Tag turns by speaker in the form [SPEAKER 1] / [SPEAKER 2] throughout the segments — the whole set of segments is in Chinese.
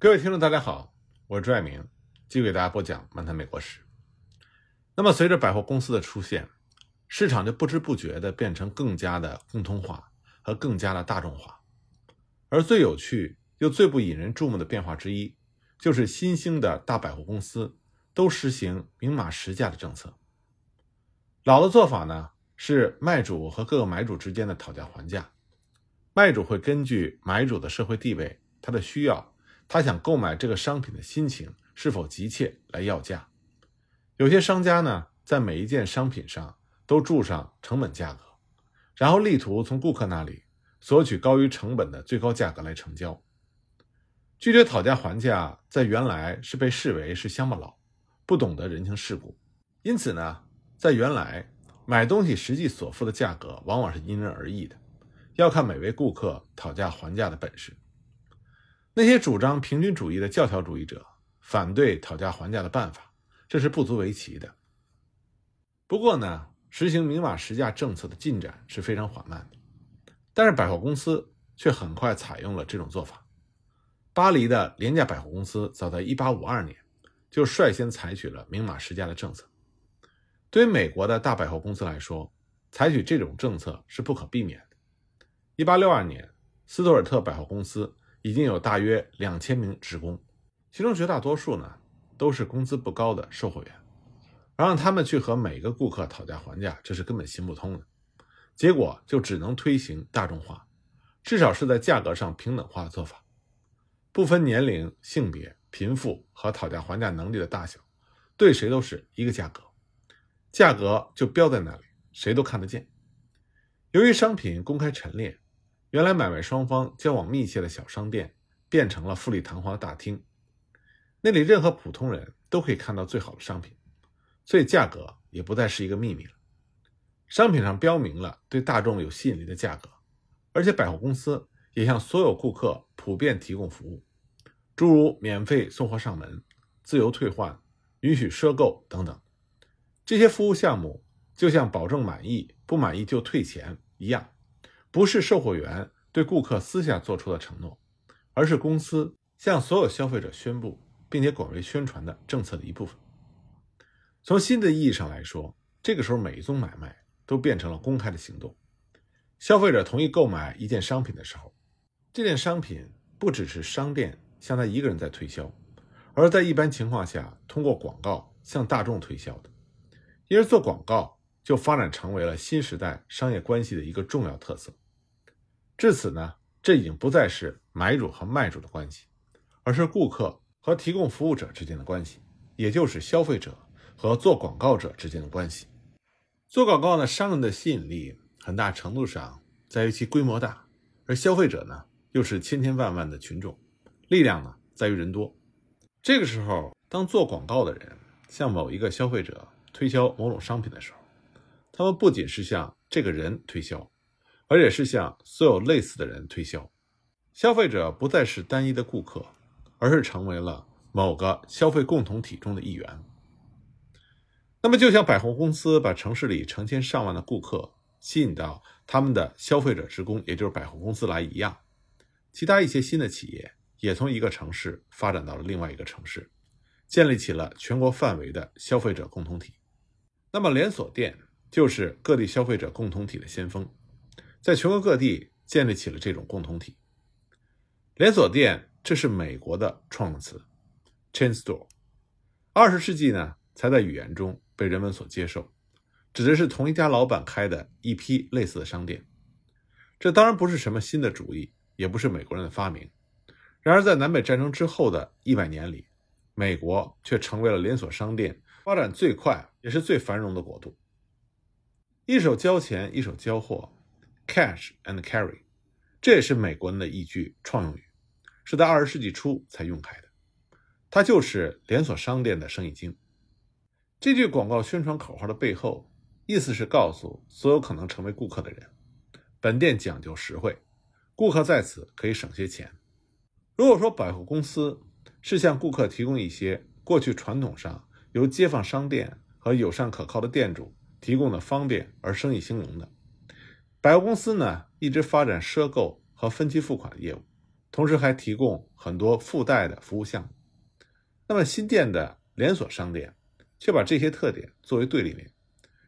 [SPEAKER 1] 各位听众，大家好，我是朱爱明，继续给大家播讲《漫谈美国史》。那么，随着百货公司的出现，市场就不知不觉地变成更加的共通化和更加的大众化。而最有趣又最不引人注目的变化之一，就是新兴的大百货公司都实行明码实价的政策。老的做法呢，是卖主和各个买主之间的讨价还价。卖主会根据买主的社会地位、他的需要、他想购买这个商品的心情是否急切来要价。有些商家呢，在每一件商品上都注上成本价格，然后力图从顾客那里索取高于成本的最高价格来成交。拒绝讨价还价，在原来是被视为是乡巴佬，不懂得人情世故。因此呢，在原来买东西实际所付的价格往往是因人而异的。要看每位顾客讨价还价的本事。那些主张平均主义的教条主义者反对讨价还价的办法，这是不足为奇的。不过呢，实行明码实价政策的进展是非常缓慢的。但是百货公司却很快采用了这种做法。巴黎的廉价百货公司早在1852年就率先采取了明码实价的政策。对于美国的大百货公司来说，采取这种政策是不可避免的。一八六二年，斯图尔特百货公司已经有大约两千名职工，其中绝大多数呢都是工资不高的售货员，而让他们去和每个顾客讨价还价，这是根本行不通的。结果就只能推行大众化，至少是在价格上平等化的做法，不分年龄、性别、贫富和讨价还价能力的大小，对谁都是一个价格，价格就标在那里，谁都看得见。由于商品公开陈列。原来买卖双方交往密切的小商店，变成了富丽堂皇的大厅。那里任何普通人都可以看到最好的商品，所以价格也不再是一个秘密了。商品上标明了对大众有吸引力的价格，而且百货公司也向所有顾客普遍提供服务，诸如免费送货上门、自由退换、允许赊购等等。这些服务项目就像保证满意、不满意就退钱一样。不是售货员对顾客私下做出的承诺，而是公司向所有消费者宣布并且广为宣传的政策的一部分。从新的意义上来说，这个时候每一宗买卖都变成了公开的行动。消费者同意购买一件商品的时候，这件商品不只是商店向他一个人在推销，而在一般情况下通过广告向大众推销的。因而做广告就发展成为了新时代商业关系的一个重要特色。至此呢，这已经不再是买主和卖主的关系，而是顾客和提供服务者之间的关系，也就是消费者和做广告者之间的关系。做广告呢，商人的吸引力很大程度上在于其规模大，而消费者呢又是千千万万的群众，力量呢在于人多。这个时候，当做广告的人向某一个消费者推销某种商品的时候，他们不仅是向这个人推销。而且是向所有类似的人推销，消费者不再是单一的顾客，而是成为了某个消费共同体中的一员。那么，就像百货公司把城市里成千上万的顾客吸引到他们的消费者职工，也就是百货公司来一样，其他一些新的企业也从一个城市发展到了另外一个城市，建立起了全国范围的消费者共同体。那么，连锁店就是各地消费者共同体的先锋。在全国各地建立起了这种共同体。连锁店，这是美国的创词，chain store。二十世纪呢，才在语言中被人们所接受，指的是同一家老板开的一批类似的商店。这当然不是什么新的主意，也不是美国人的发明。然而，在南北战争之后的一百年里，美国却成为了连锁商店发展最快也是最繁荣的国度。一手交钱，一手交货。Cash and carry，这也是美国人的一句创用语，是在二十世纪初才用开的。它就是连锁商店的生意经。这句广告宣传口号的背后，意思是告诉所有可能成为顾客的人，本店讲究实惠，顾客在此可以省些钱。如果说百货公司是向顾客提供一些过去传统上由街坊商店和友善可靠的店主提供的方便而生意兴隆的。百货公司呢，一直发展赊购和分期付款业务，同时还提供很多附带的服务项目。那么新店的连锁商店却把这些特点作为对立面，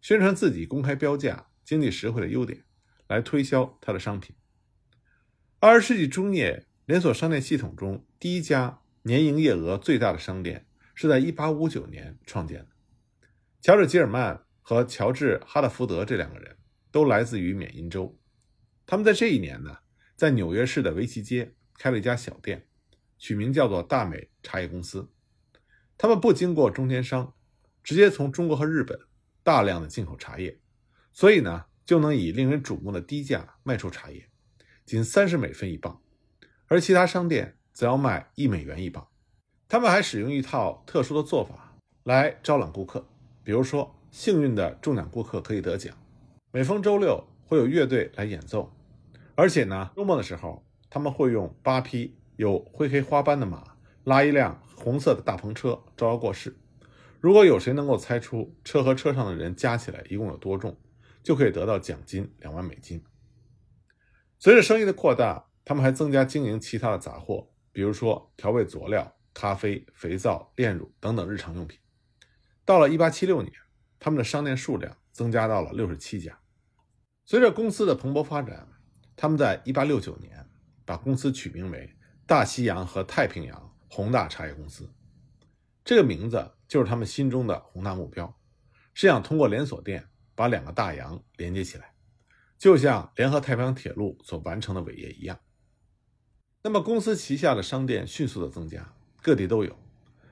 [SPEAKER 1] 宣传自己公开标价、经济实惠的优点，来推销它的商品。二十世纪中叶，连锁商店系统中第一家年营业额最大的商店是在1859年创建的。乔治·吉尔曼和乔治·哈德福德这两个人都来自于缅因州，他们在这一年呢，在纽约市的维奇街开了一家小店，取名叫做大美茶叶公司。他们不经过中间商，直接从中国和日本大量的进口茶叶，所以呢，就能以令人瞩目的低价卖出茶叶，仅三十美分一磅，而其他商店则要卖一美元一磅。他们还使用一套特殊的做法来招揽顾客，比如说，幸运的中奖顾客可以得奖，每逢周六会有乐队来演奏，而且呢，周末的时候他们会用八匹有灰黑花斑的马拉一辆。红色的大篷车招摇过市，如果有谁能够猜出车和车上的人加起来一共有多重，就可以得到奖金两万美金。随着生意的扩大，他们还增加经营其他的杂货，比如说调味佐料、咖啡、肥皂、炼乳等等日常用品。到了1876年，他们的商店数量增加到了67家。随着公司的蓬勃发展，他们在1869年把公司取名为大西洋和太平洋。宏大茶叶公司，这个名字就是他们心中的宏大目标，是想通过连锁店把两个大洋连接起来，就像联合太平洋铁路所完成的伟业一样。那么，公司旗下的商店迅速的增加，各地都有。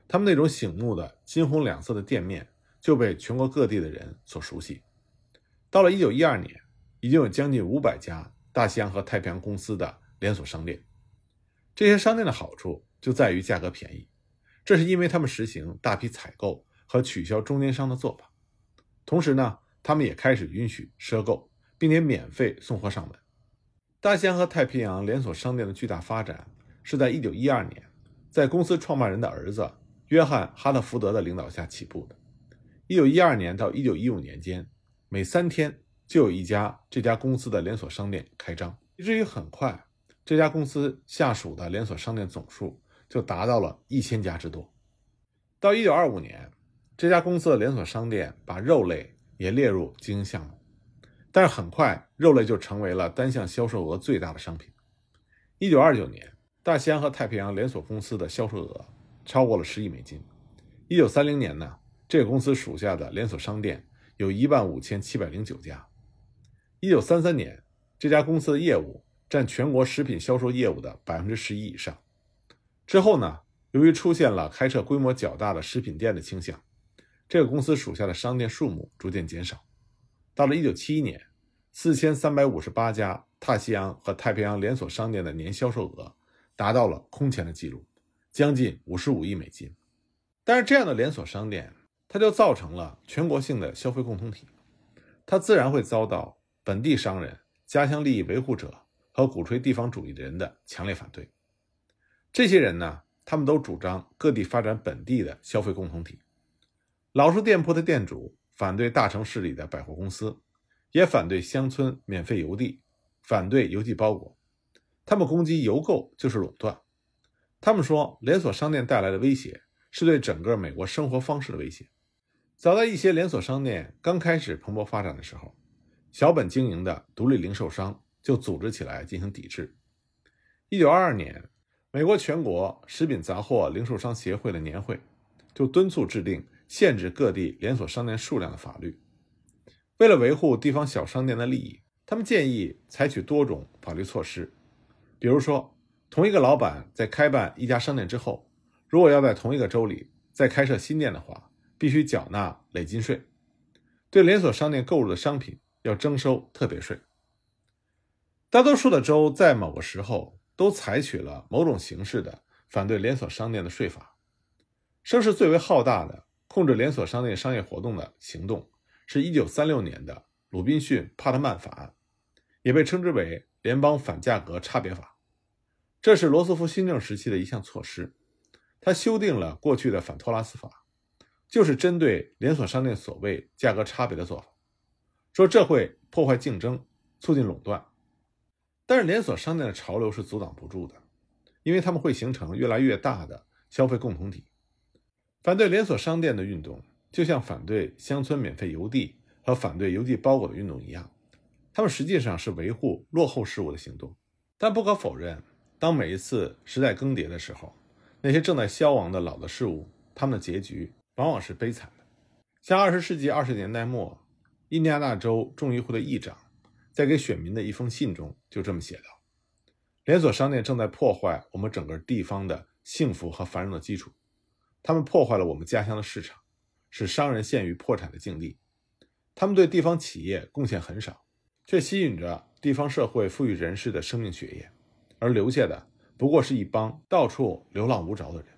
[SPEAKER 1] 他们那种醒目的金红两色的店面就被全国各地的人所熟悉。到了1912年，已经有将近五百家大西洋和太平洋公司的连锁商店。这些商店的好处。就在于价格便宜，这是因为他们实行大批采购和取消中间商的做法。同时呢，他们也开始允许赊购，并且免费送货上门。大西洋和太平洋连锁商店的巨大发展是在1912年，在公司创办人的儿子约翰·哈特福德的领导下起步的。1912年到1915年间，每三天就有一家这家公司的连锁商店开张，以至于很快这家公司下属的连锁商店总数。就达到了一千家之多。到一九二五年，这家公司的连锁商店把肉类也列入经营项目，但是很快肉类就成为了单项销售额最大的商品。一九二九年，大西洋和太平洋连锁公司的销售额超过了十亿美金。一九三零年呢，这个公司属下的连锁商店有一万五千七百零九家。一九三三年，这家公司的业务占全国食品销售业务的百分之十一以上。之后呢，由于出现了开设规模较大的食品店的倾向，这个公司属下的商店数目逐渐减少。到了1971年，四千三百五十八家大西洋和太平洋连锁商店的年销售额达到了空前的记录，将近五十五亿美金。但是这样的连锁商店，它就造成了全国性的消费共同体，它自然会遭到本地商人、家乡利益维护者和鼓吹地方主义的人的强烈反对。这些人呢，他们都主张各地发展本地的消费共同体。老式店铺的店主反对大城市里的百货公司，也反对乡村免费邮递，反对邮寄包裹。他们攻击邮购就是垄断。他们说，连锁商店带来的威胁是对整个美国生活方式的威胁。早在一些连锁商店刚开始蓬勃发展的时候，小本经营的独立零售商就组织起来进行抵制。一九二二年。美国全国食品杂货零售商协会的年会就敦促制定限制各地连锁商店数量的法律。为了维护地方小商店的利益，他们建议采取多种法律措施，比如说，同一个老板在开办一家商店之后，如果要在同一个州里再开设新店的话，必须缴纳累进税；对连锁商店购入的商品要征收特别税。大多数的州在某个时候。都采取了某种形式的反对连锁商店的税法。声势最为浩大的控制连锁商店商业活动的行动，是一九三六年的鲁滨逊帕特曼法案，也被称之为联邦反价格差别法。这是罗斯福新政时期的一项措施，他修订了过去的反托拉斯法，就是针对连锁商店所谓价格差别的做法，说这会破坏竞争，促进垄断。但是连锁商店的潮流是阻挡不住的。因为他们会形成越来越大的消费共同体。反对连锁商店的运动，就像反对乡村免费邮递和反对邮寄包裹的运动一样，他们实际上是维护落后事物的行动。但不可否认，当每一次时代更迭的时候，那些正在消亡的老的事物，他们的结局往往是悲惨的。像二十世纪二十年代末，印第安纳州众议会的议长在给选民的一封信中就这么写道：“连锁商店正在破坏我们整个地方的幸福和繁荣的基础，他们破坏了我们家乡的市场，使商人陷于破产的境地。他们对地方企业贡献很少，却吸引着地方社会富裕人士的生命血液，而留下的不过是一帮到处流浪无着的人。”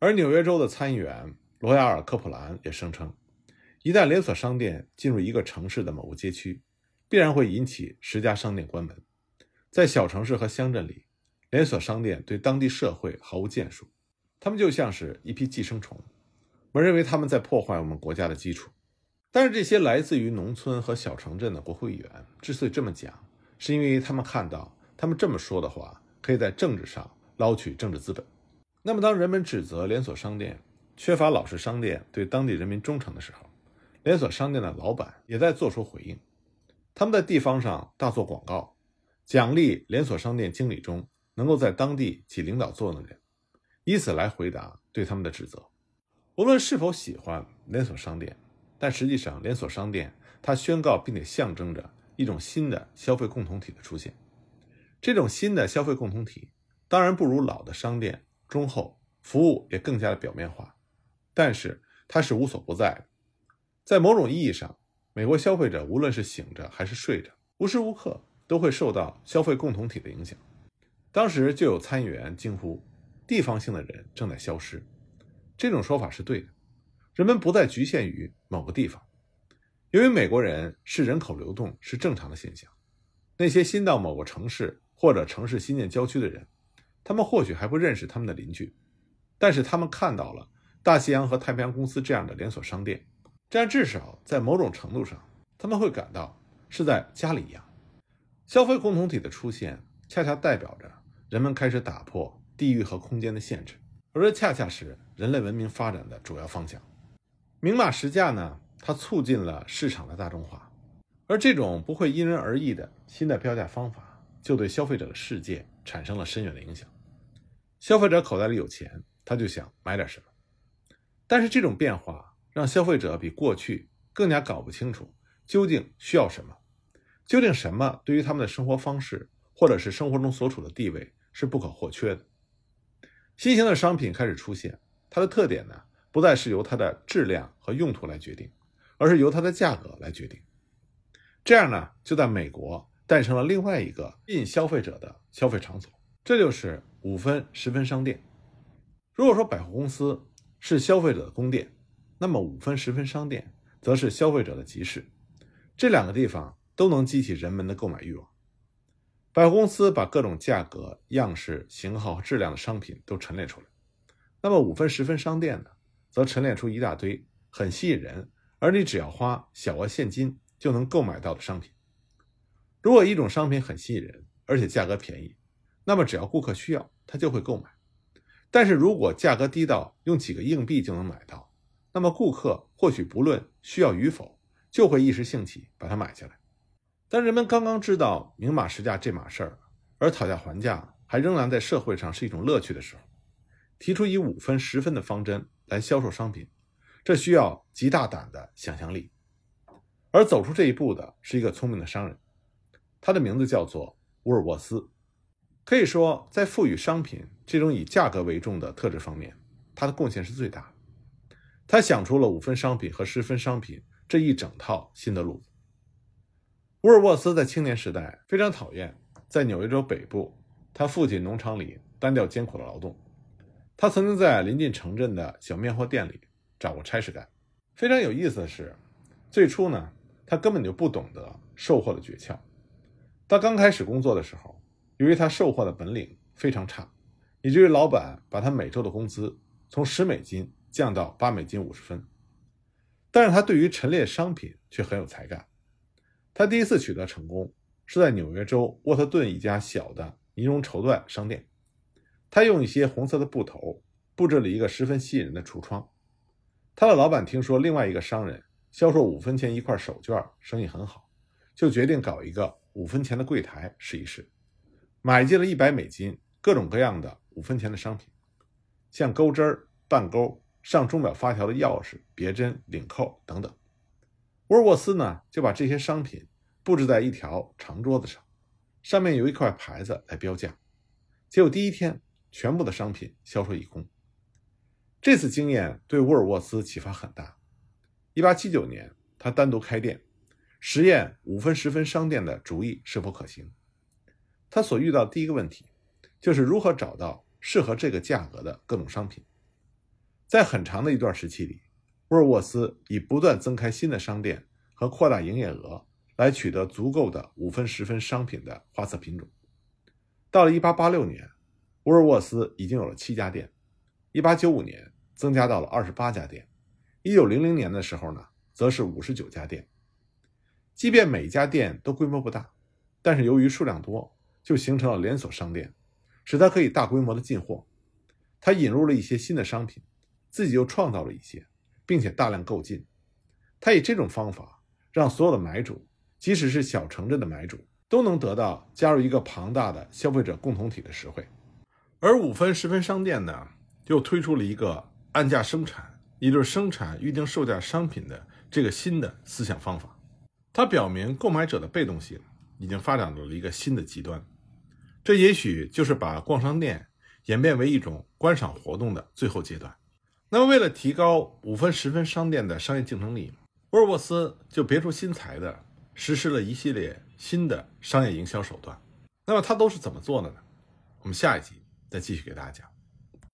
[SPEAKER 1] 而纽约州的参议员。罗亚尔·科普兰也声称，一旦连锁商店进入一个城市的某个街区，必然会引起十家商店关门。在小城市和乡镇里，连锁商店对当地社会毫无建树，他们就像是一批寄生虫。我认为他们在破坏我们国家的基础。但是，这些来自于农村和小城镇的国会议员之所以这么讲，是因为他们看到，他们这么说的话，可以在政治上捞取政治资本。那么，当人们指责连锁商店，缺乏老式商店对当地人民忠诚的时候，连锁商店的老板也在做出回应。他们在地方上大做广告，奖励连锁商店经理中能够在当地起领导作用的人，以此来回答对他们的指责。无论是否喜欢连锁商店，但实际上，连锁商店它宣告并且象征着一种新的消费共同体的出现。这种新的消费共同体当然不如老的商店忠厚，服务也更加的表面化。但是它是无所不在的，在某种意义上，美国消费者无论是醒着还是睡着，无时无刻都会受到消费共同体的影响。当时就有参议员惊呼：“地方性的人正在消失。”这种说法是对的，人们不再局限于某个地方。由于美国人是人口流动是正常的现象，那些新到某个城市或者城市新建郊区的人，他们或许还不认识他们的邻居，但是他们看到了。大西洋和太平洋公司这样的连锁商店，这样至少在某种程度上，他们会感到是在家里一样。消费共同体的出现，恰恰代表着人们开始打破地域和空间的限制，而这恰恰是人类文明发展的主要方向。明码实价呢，它促进了市场的大众化，而这种不会因人而异的新的标价方法，就对消费者的世界产生了深远的影响。消费者口袋里有钱，他就想买点什么。但是这种变化让消费者比过去更加搞不清楚究竟需要什么，究竟什么对于他们的生活方式或者是生活中所处的地位是不可或缺的。新型的商品开始出现，它的特点呢不再是由它的质量和用途来决定，而是由它的价格来决定。这样呢，就在美国诞生了另外一个吸引消费者的消费场所，这就是五分十分商店。如果说百货公司，是消费者的宫殿，那么五分十分商店则是消费者的集市。这两个地方都能激起人们的购买欲望。百货公司把各种价格、样式、型号和质量的商品都陈列出来，那么五分十分商店呢，则陈列出一大堆很吸引人，而你只要花小额现金就能购买到的商品。如果一种商品很吸引人，而且价格便宜，那么只要顾客需要，他就会购买。但是如果价格低到用几个硬币就能买到，那么顾客或许不论需要与否，就会一时兴起把它买下来。当人们刚刚知道明码实价这码事儿，而讨价还价还仍然在社会上是一种乐趣的时候，提出以五分十分的方针来销售商品，这需要极大胆的想象力。而走出这一步的是一个聪明的商人，他的名字叫做沃尔沃斯。可以说，在赋予商品这种以价格为重的特质方面，他的贡献是最大的。他想出了五分商品和十分商品这一整套新的路子。沃尔沃斯在青年时代非常讨厌在纽约州北部他父亲农场里单调艰苦的劳动。他曾经在临近城镇的小面货店里找过差事干。非常有意思的是，最初呢，他根本就不懂得售货的诀窍。他刚开始工作的时候。由于他售货的本领非常差，以至于老板把他每周的工资从十美金降到八美金五十分。但是他对于陈列商品却很有才干。他第一次取得成功是在纽约州沃特顿一家小的尼龙绸缎商店。他用一些红色的布头布置了一个十分吸引人的橱窗。他的老板听说另外一个商人销售五分钱一块手绢，生意很好，就决定搞一个五分钱的柜台试一试。买进了一百美金各种各样的五分钱的商品，像钩针、半钩、上钟表发条的钥匙、别针、领扣等等。沃尔沃斯呢就把这些商品布置在一条长桌子上，上面有一块牌子来标价。结果第一天。全部的商品销售一空。这次经验对沃尔沃斯启发很大。1879年，他单独开店，实验五分十分商店的主意是否可行。他所遇到的第一个问题，就是如何找到适合这个价格的各种商品。在很长的一段时期里，沃尔沃斯以不断增开新的商店和扩大营业额来取得足够的五分十分商品的花色品种。到了1886年。沃尔沃斯已经有了七家店，1895年增加到了二十八家店，1900年的时候呢，则是五十九家店。即便每家店都规模不大，但是由于数量多，就形成了连锁商店，使他可以大规模的进货。他引入了一些新的商品，自己又创造了一些，并且大量购进。他以这种方法，让所有的买主，即使是小城镇的买主，都能得到加入一个庞大的消费者共同体的实惠。而五分十分商店呢，又推出了一个按价生产，也就是生产预定售价商品的这个新的思想方法。它表明购买者的被动性已经发展到了一个新的极端。这也许就是把逛商店演变为一种观赏活动的最后阶段。那么，为了提高五分十分商店的商业竞争力，沃尔沃斯就别出心裁的实施了一系列新的商业营销手段。那么，他都是怎么做的呢？我们下一集。再继续给大家讲。